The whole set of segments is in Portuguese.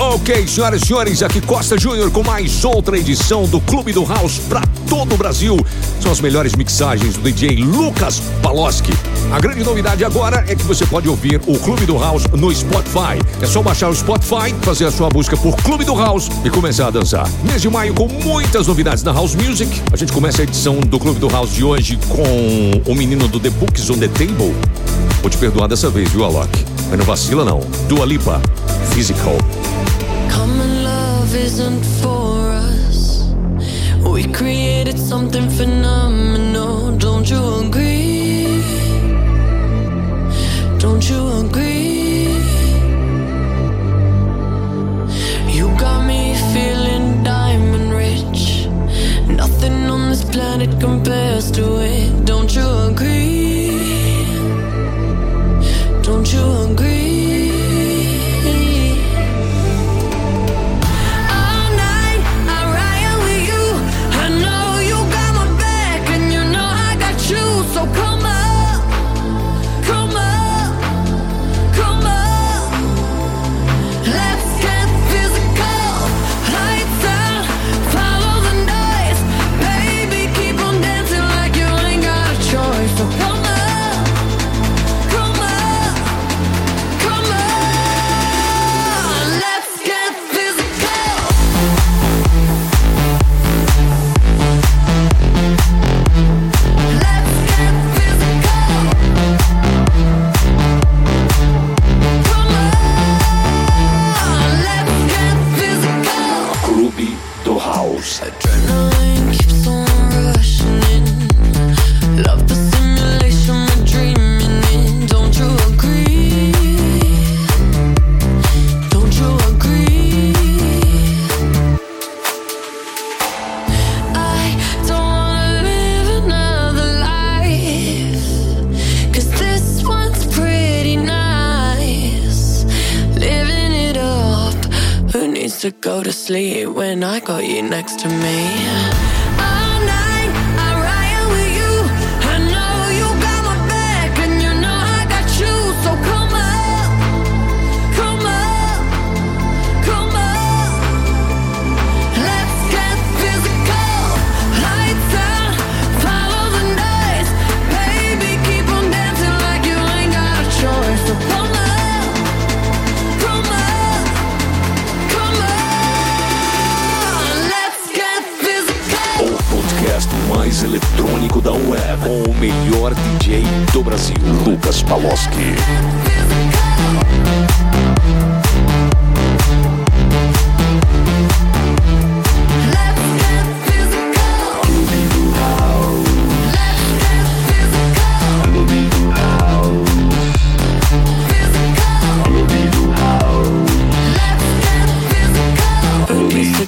Ok, senhoras e senhores, aqui Costa Júnior com mais outra edição do Clube do House para todo o Brasil. São as melhores mixagens do DJ Lucas Paloski. A grande novidade agora é que você pode ouvir o Clube do House no Spotify. É só baixar o Spotify, fazer a sua busca por Clube do House e começar a dançar. Mês de maio com muitas novidades na House Music. A gente começa a edição do Clube do House de hoje com o menino do The Books on the Table. Vou te perdoar dessa vez, viu, Alok? Mas não vacila não. Dua Lipa, Physical. Isn't for us. We created something phenomenal. Don't you agree? Don't you agree? You got me feeling diamond rich. Nothing on this planet compares to it. Don't you agree? Don't you agree? Next to me? Brasil, Lucas Paloski.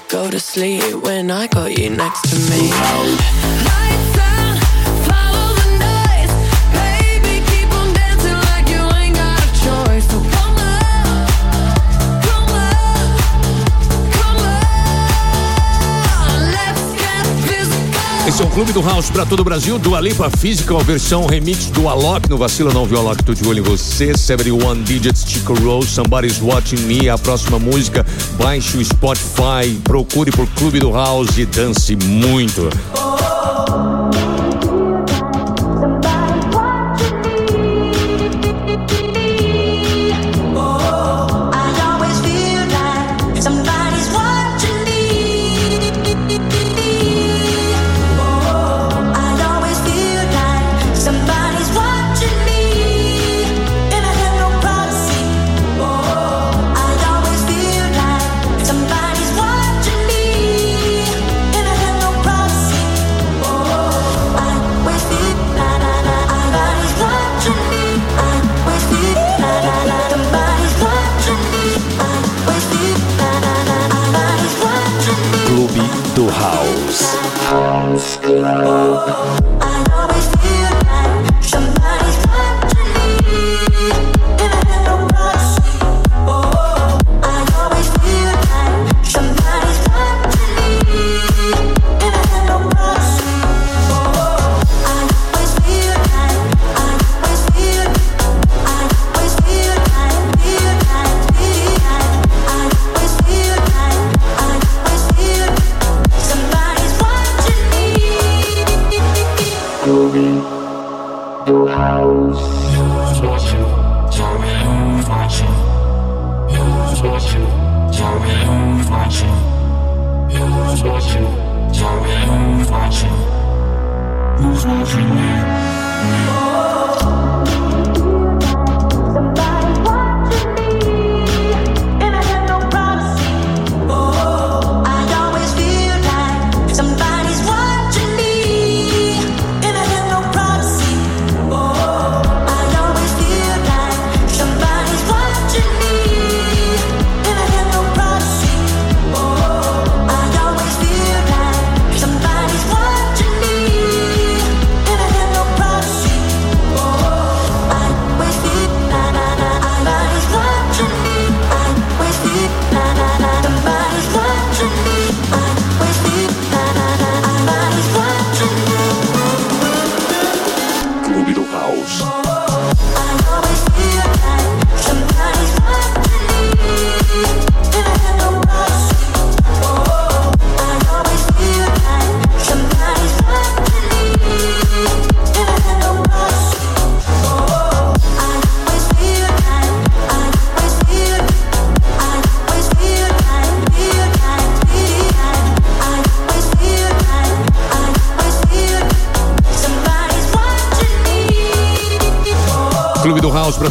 Go to sleep when I got you next to me? Lights physical. Esse é o Clube do House para todo o Brasil. Dua Lipa Physical, versão remix do Alok. No vacila não, viu, Alok? Tô de olho em você. 71 Digits, Chico Rose, Somebody's Watching Me. A próxima música, baixe o Spotify, procure por Clube do House e dance muito.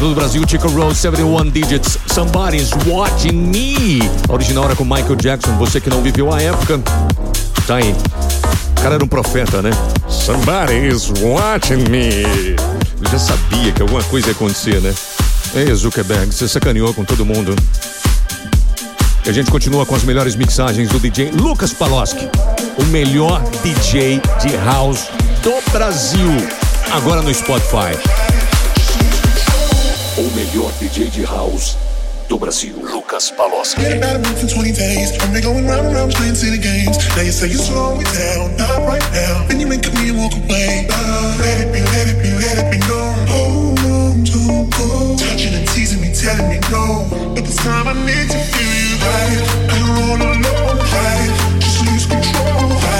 do Brasil, Chico Rose, 71 Digits, Somebody's Watching Me. A original era com Michael Jackson, você que não viveu a época, tá aí. O cara era um profeta, né? Somebody's watching me. Eu já sabia que alguma coisa ia acontecer, né? Ei, Zuckerberg, você sacaneou com todo mundo. E a gente continua com as melhores mixagens do DJ Lucas Paloski, o melhor DJ de house do Brasil, agora no Spotify melhor DJ de house do Brasil, Lucas Palos. telling me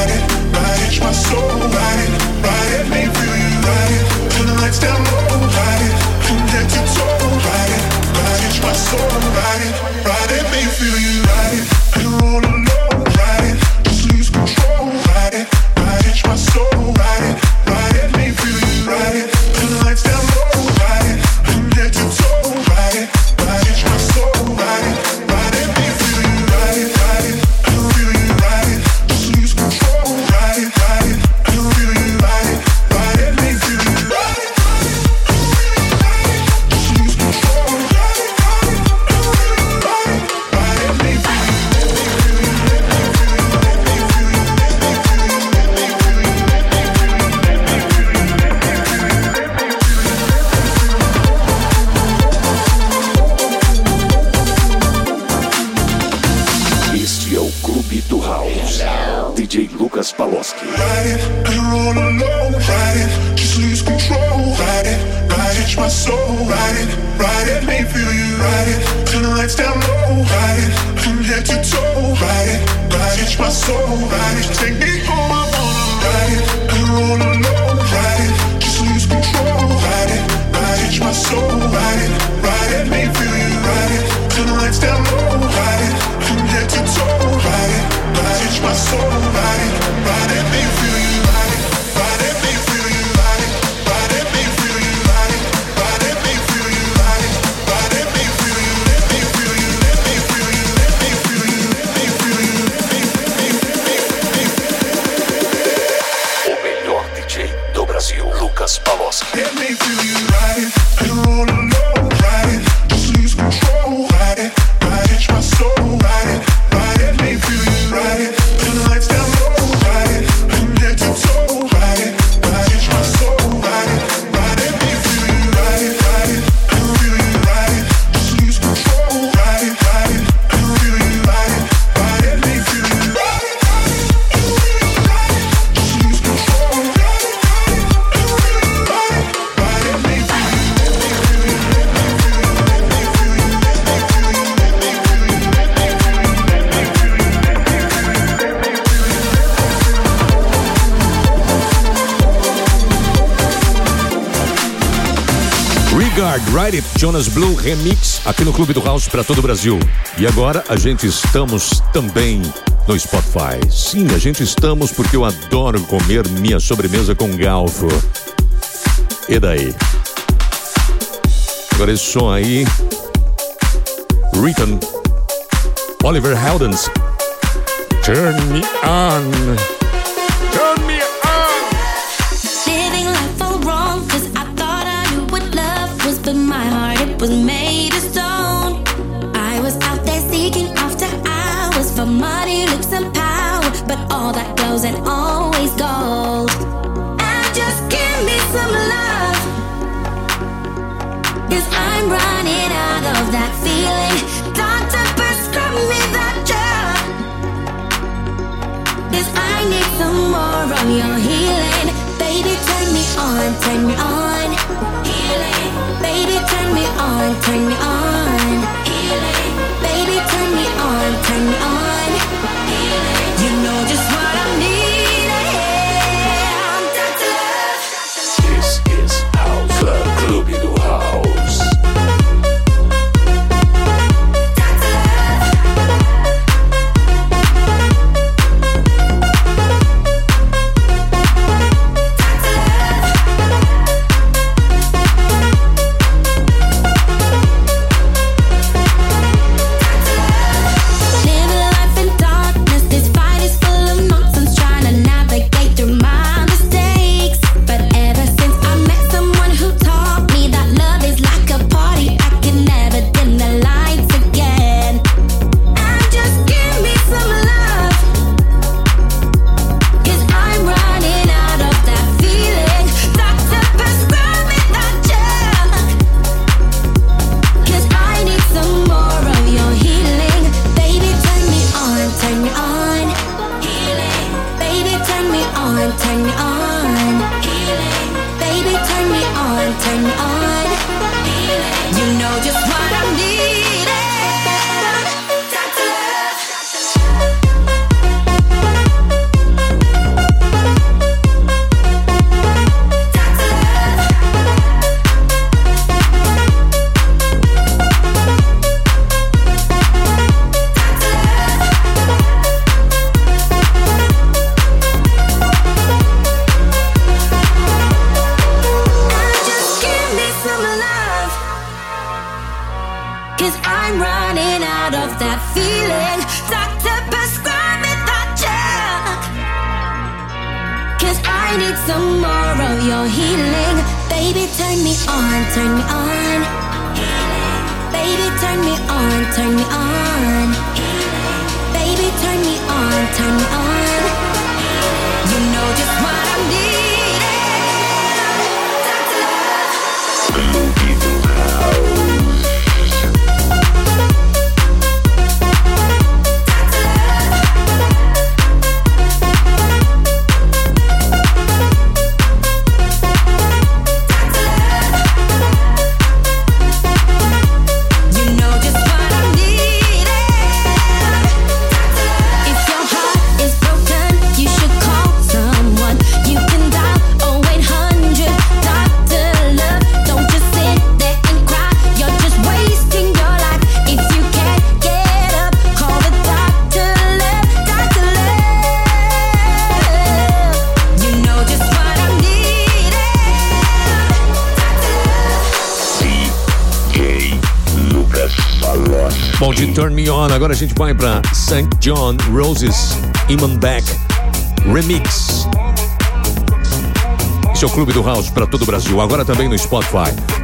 it, right it, my me feel you. Right. Turn the lights down low. riding, riding you feel you. nights down low, right? From head to toe, right? Right, it's my soul, right? Take me home. Vanguard, Ride It, Jonas Blue Remix, aqui no Clube do House para todo o Brasil. E agora a gente estamos também no Spotify. Sim, a gente estamos porque eu adoro comer minha sobremesa com galfo. E daí? Agora esse som aí. Written. Oliver Heldens. Turn me on. Turn all and always gold. And just give me some love, cause I'm running out of that feeling. Doctor, prescribe me that drug. Cause I need some more of your healing. Baby, turn me on, turn me on. Healing. Baby, turn me on, turn me on. I need some more of your healing. Baby, turn me on, turn me on. Baby, turn me on, turn me on. Baby, turn me on, turn me on. You know just what I'm needing. Turn Me On, agora a gente vai pra St. John Roses Imanbek Remix. Esse é Clube do House para todo o Brasil, agora também no Spotify.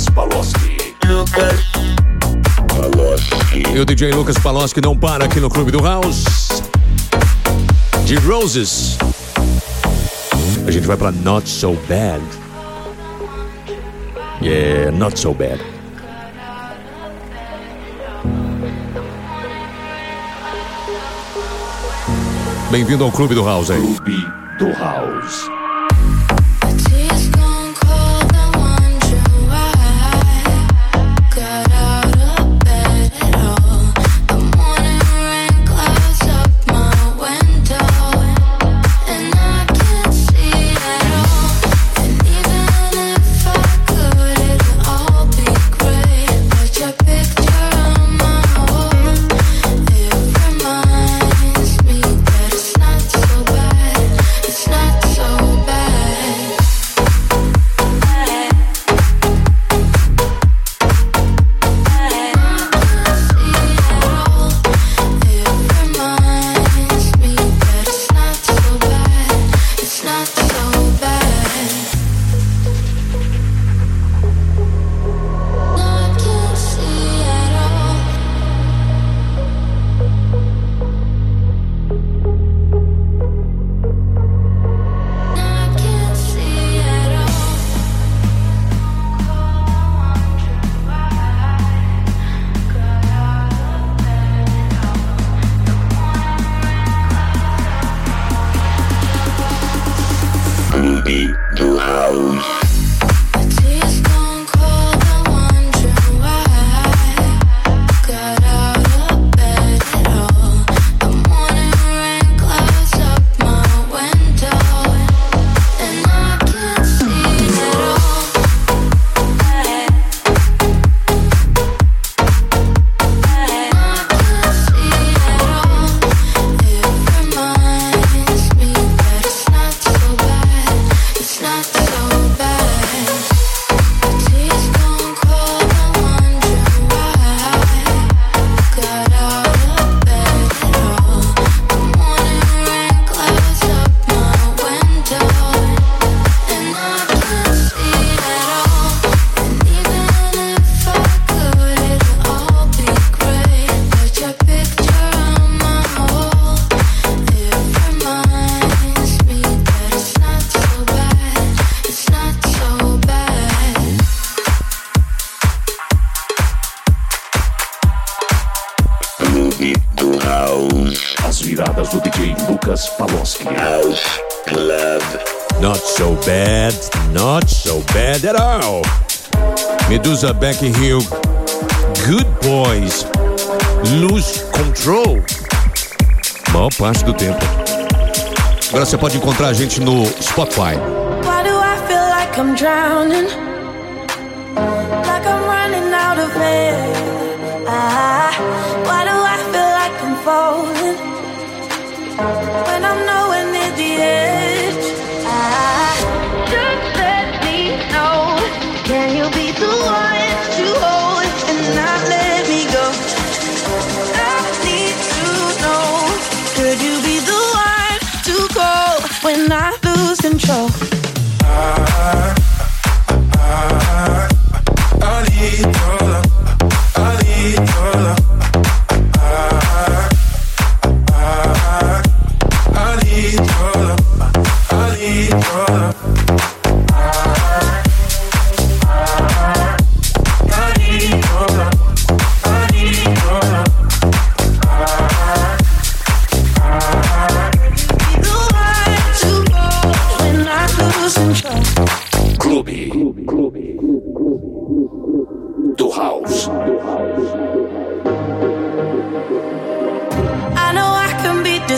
Lucas Paloski. Lucas E o DJ Lucas Paloski não para aqui no Clube do House. De Roses. A gente vai para Not So Bad. Yeah, Not So Bad. Bem-vindo ao Clube do House aí. Clube do House. convidadas do DJ Lucas Paloski. Club. Not so bad, not so bad at all. Medusa Becky Hill, Good Boys, Lose Control. Maior parte do tempo. Agora você pode encontrar a gente no Spotify. Why do I feel like I'm drowning? Like I'm running out of air. Ah.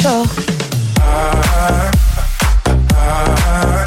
control. Uh, uh, uh,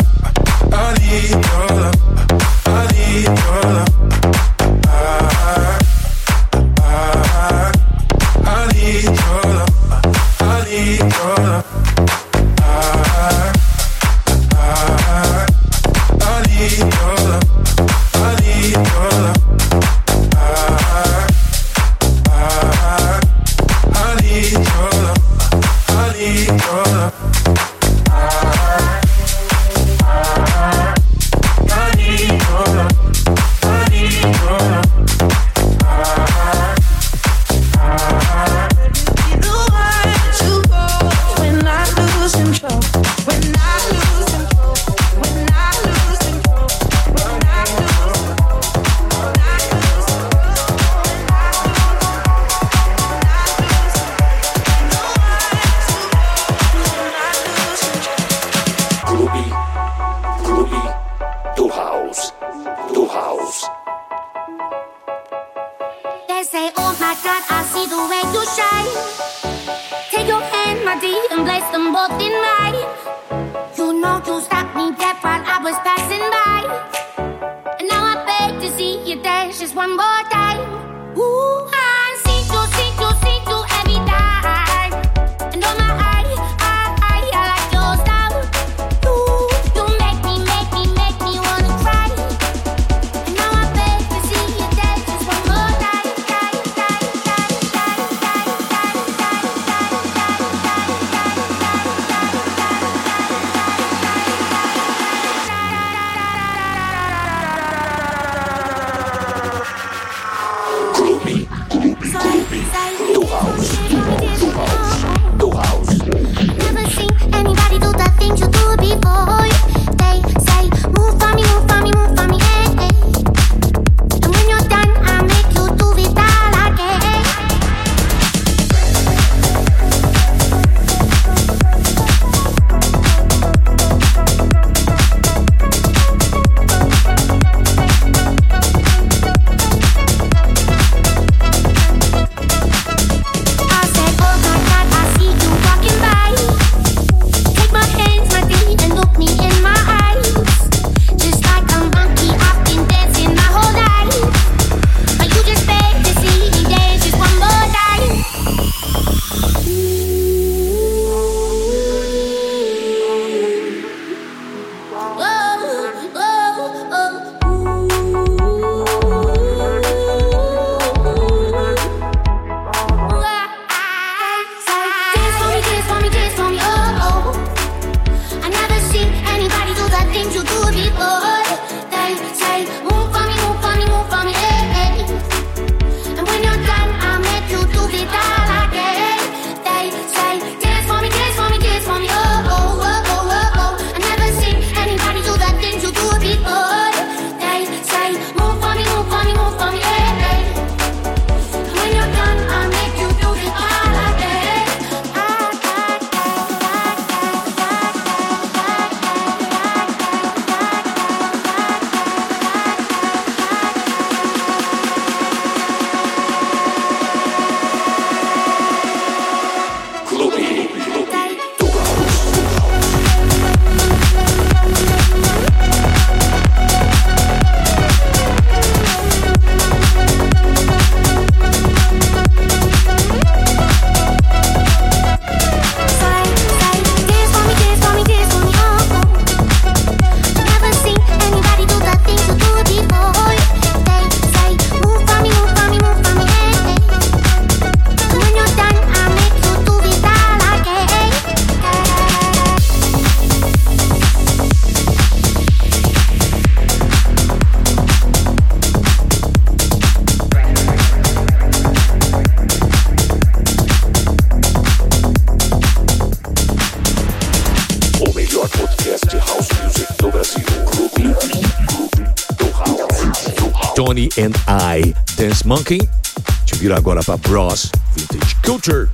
agora para Bros Vintage Culture.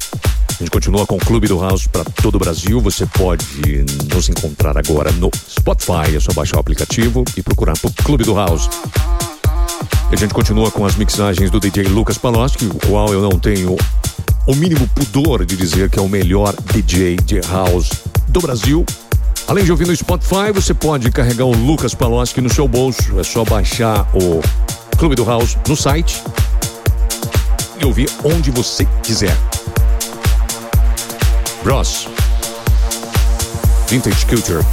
A gente continua com o Clube do House para todo o Brasil. Você pode nos encontrar agora no Spotify. É só baixar o aplicativo e procurar por Clube do House. E a gente continua com as mixagens do DJ Lucas Paloski, o qual eu não tenho o mínimo pudor de dizer que é o melhor DJ de house do Brasil. Além de ouvir no Spotify, você pode carregar o Lucas Paloski no seu bolso. É só baixar o Clube do House no site e ouvir onde você quiser. Bros. Vintage Culture.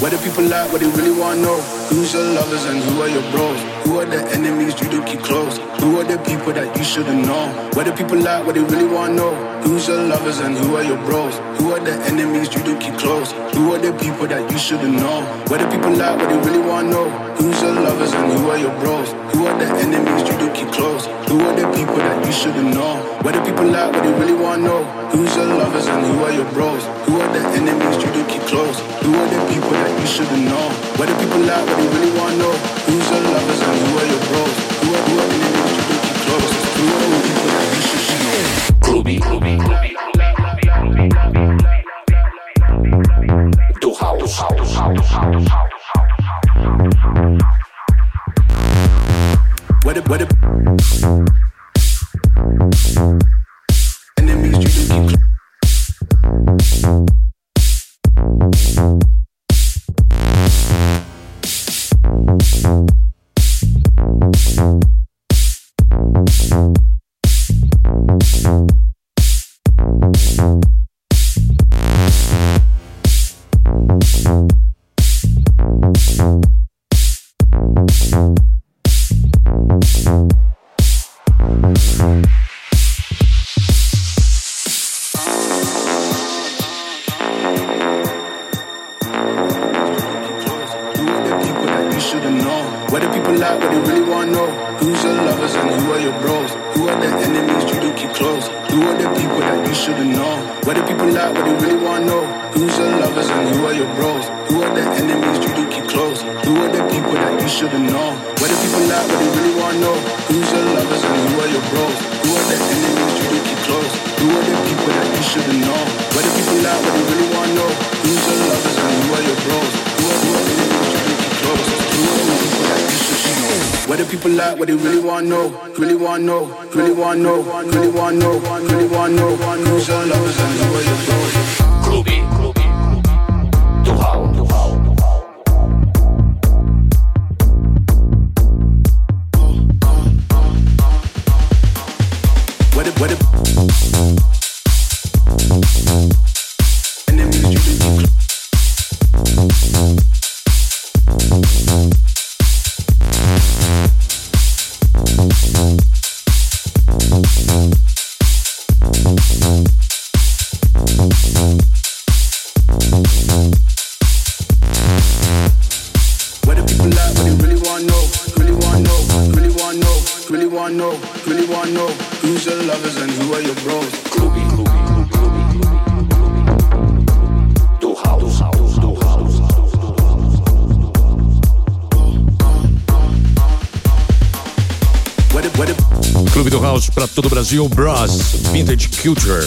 Whether people like what they really want know, who's your lovers and who are your bros? Who are the enemies you do keep close? Who are the people that you shouldn't know? What do people like? What they really want to know? Who's your lovers and who are your bros? Who are the enemies you do keep close? Who are the people that you shouldn't know? What do people like? What they really want to know? Who's your lovers and who are your bros? Who are the enemies you do keep close? Who are the people that you shouldn't know? What do people like? What they really want to know? Who's your lovers and who are your bros? Who are the enemies you do keep close? Who are the people that you shouldn't know? People? What they really want to know? Who's your lovers and Thank do Brasil, Bros, Vintage Culture.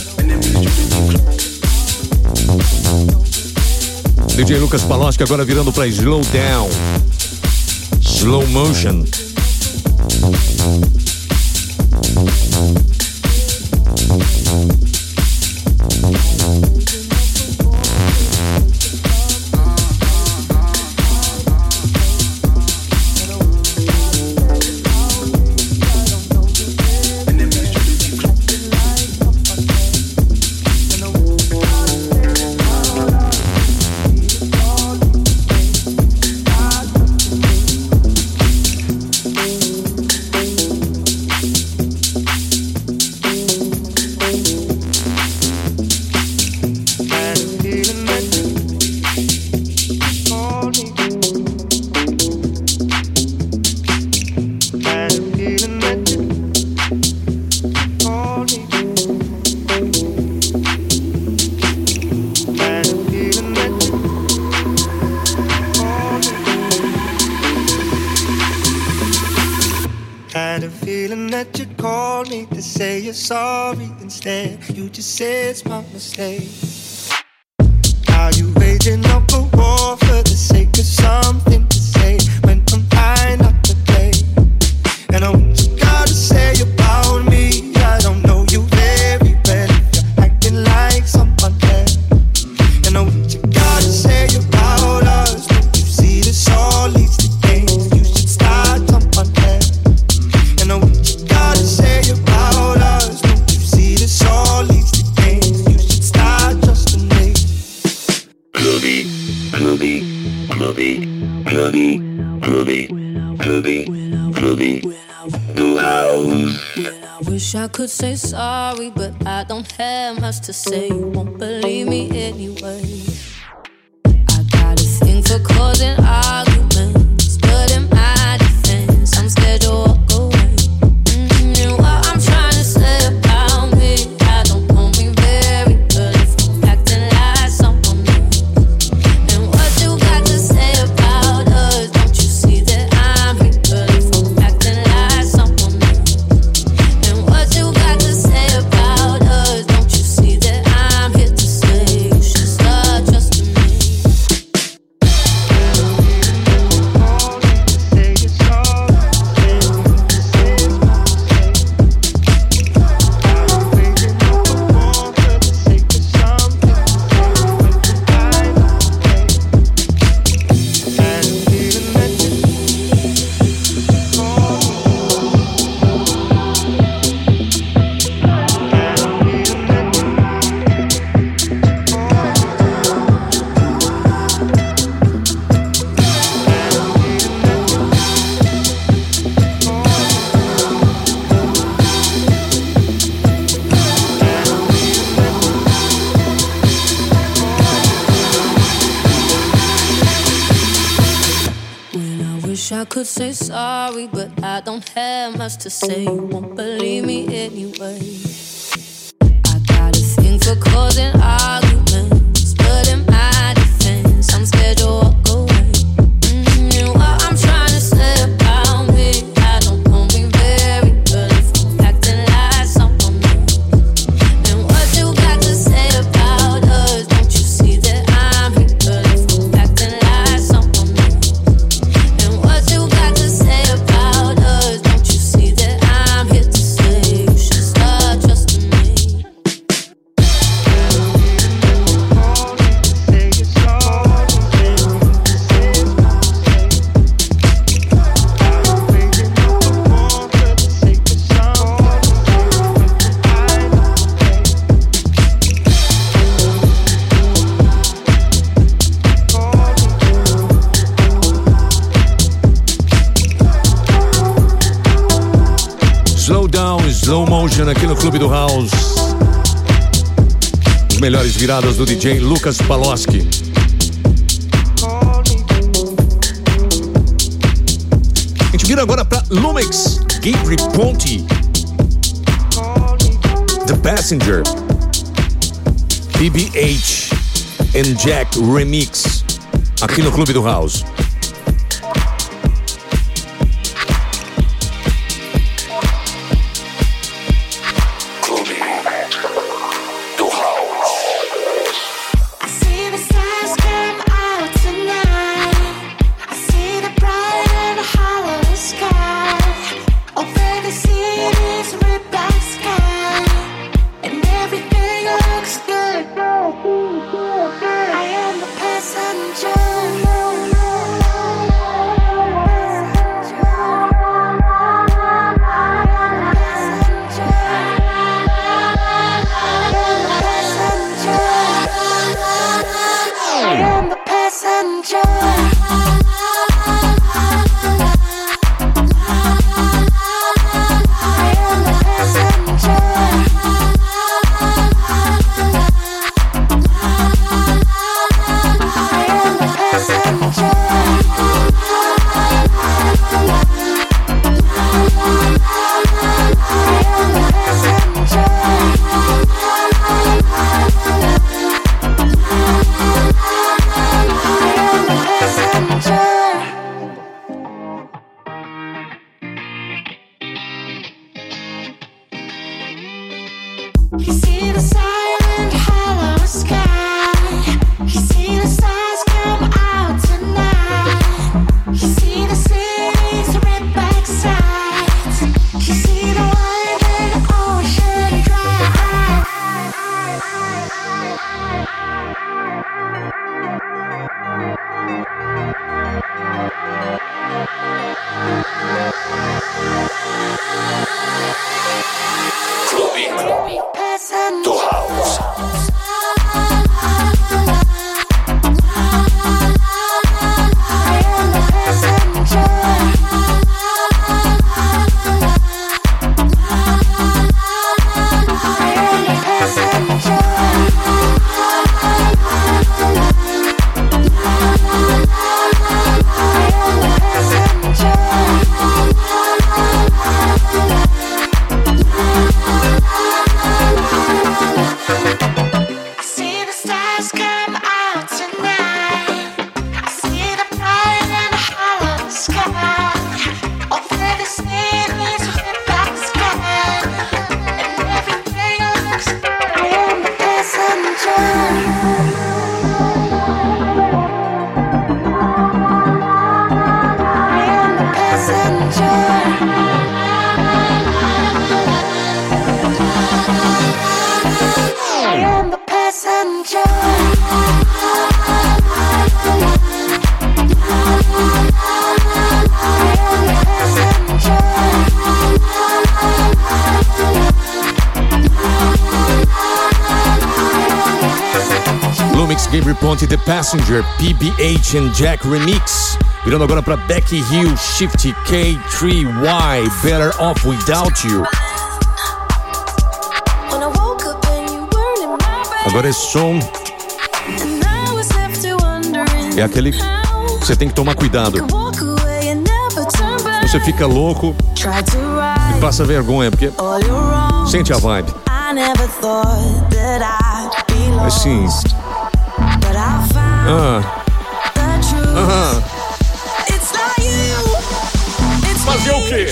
DJ Lucas Palosca agora virando para Slow Down. Slow Motion. stay. could say so. viradas do DJ Lucas Paloski. A gente vira agora para Lumix, Gabriel Ponte, The Passenger, BBH and Jack Remix, aqui no Clube do House. Passenger, PBH and Jack Remix. Virando agora para Becky Hill, Shift K3Y, Better Off Without You. Agora esse som é aquele que você tem que tomar cuidado. Você fica louco e passa vergonha, porque sente a vibe. Assim, ah. Aham. Fazer o quê?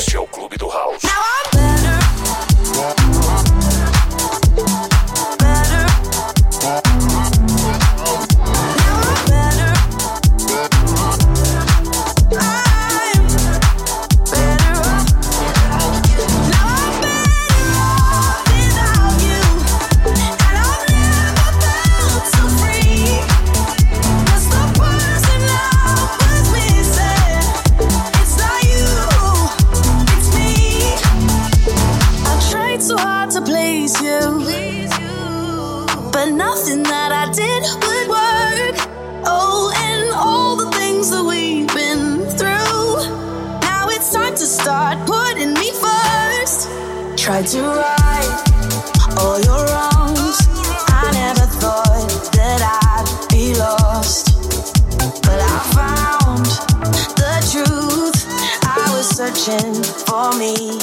me.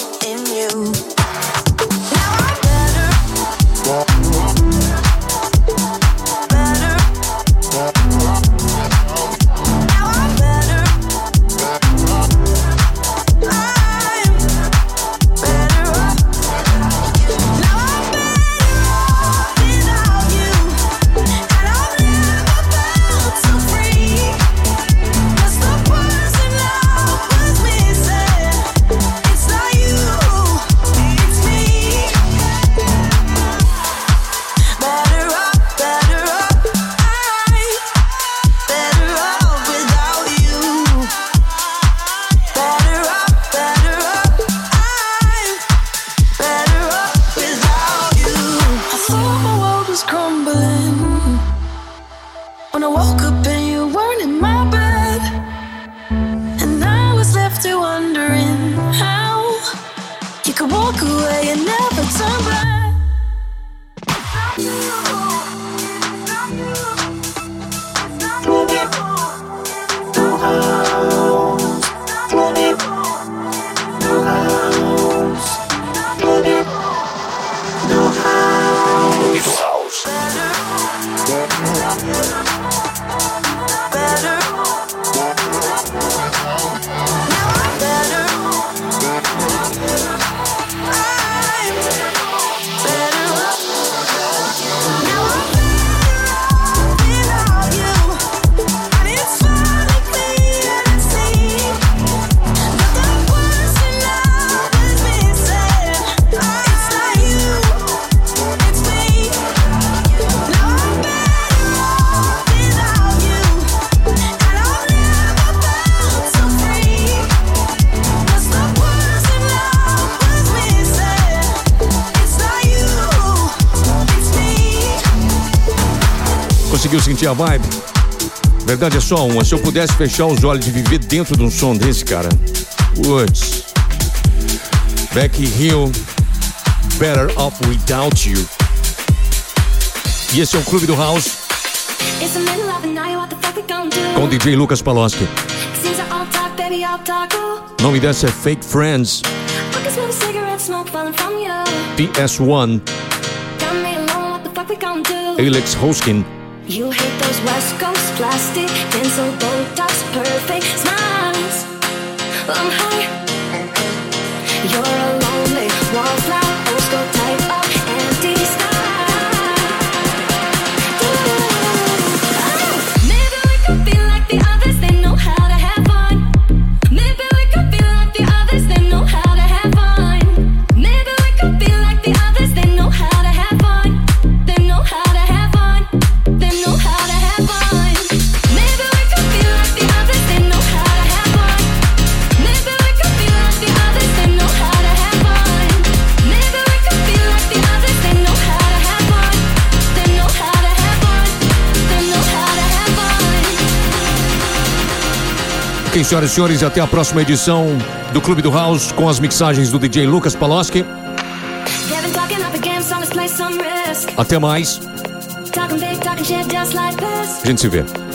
sentir a vibe. Verdade é só uma. Se eu pudesse fechar os olhos e viver dentro de um som desse, cara. Woods. Becky Hill. Better Off Without You. E esse é o Clube do House. Com DJ Lucas Paloski. Nome dessa é Fake Friends. PS1. Alex Hoskin. You hate those West Coast plastic, pencil Botox, perfect smiles. I'm high. You're a senhoras e senhores, e até a próxima edição do Clube do House com as mixagens do DJ Lucas Paloski. Até mais. A gente se vê.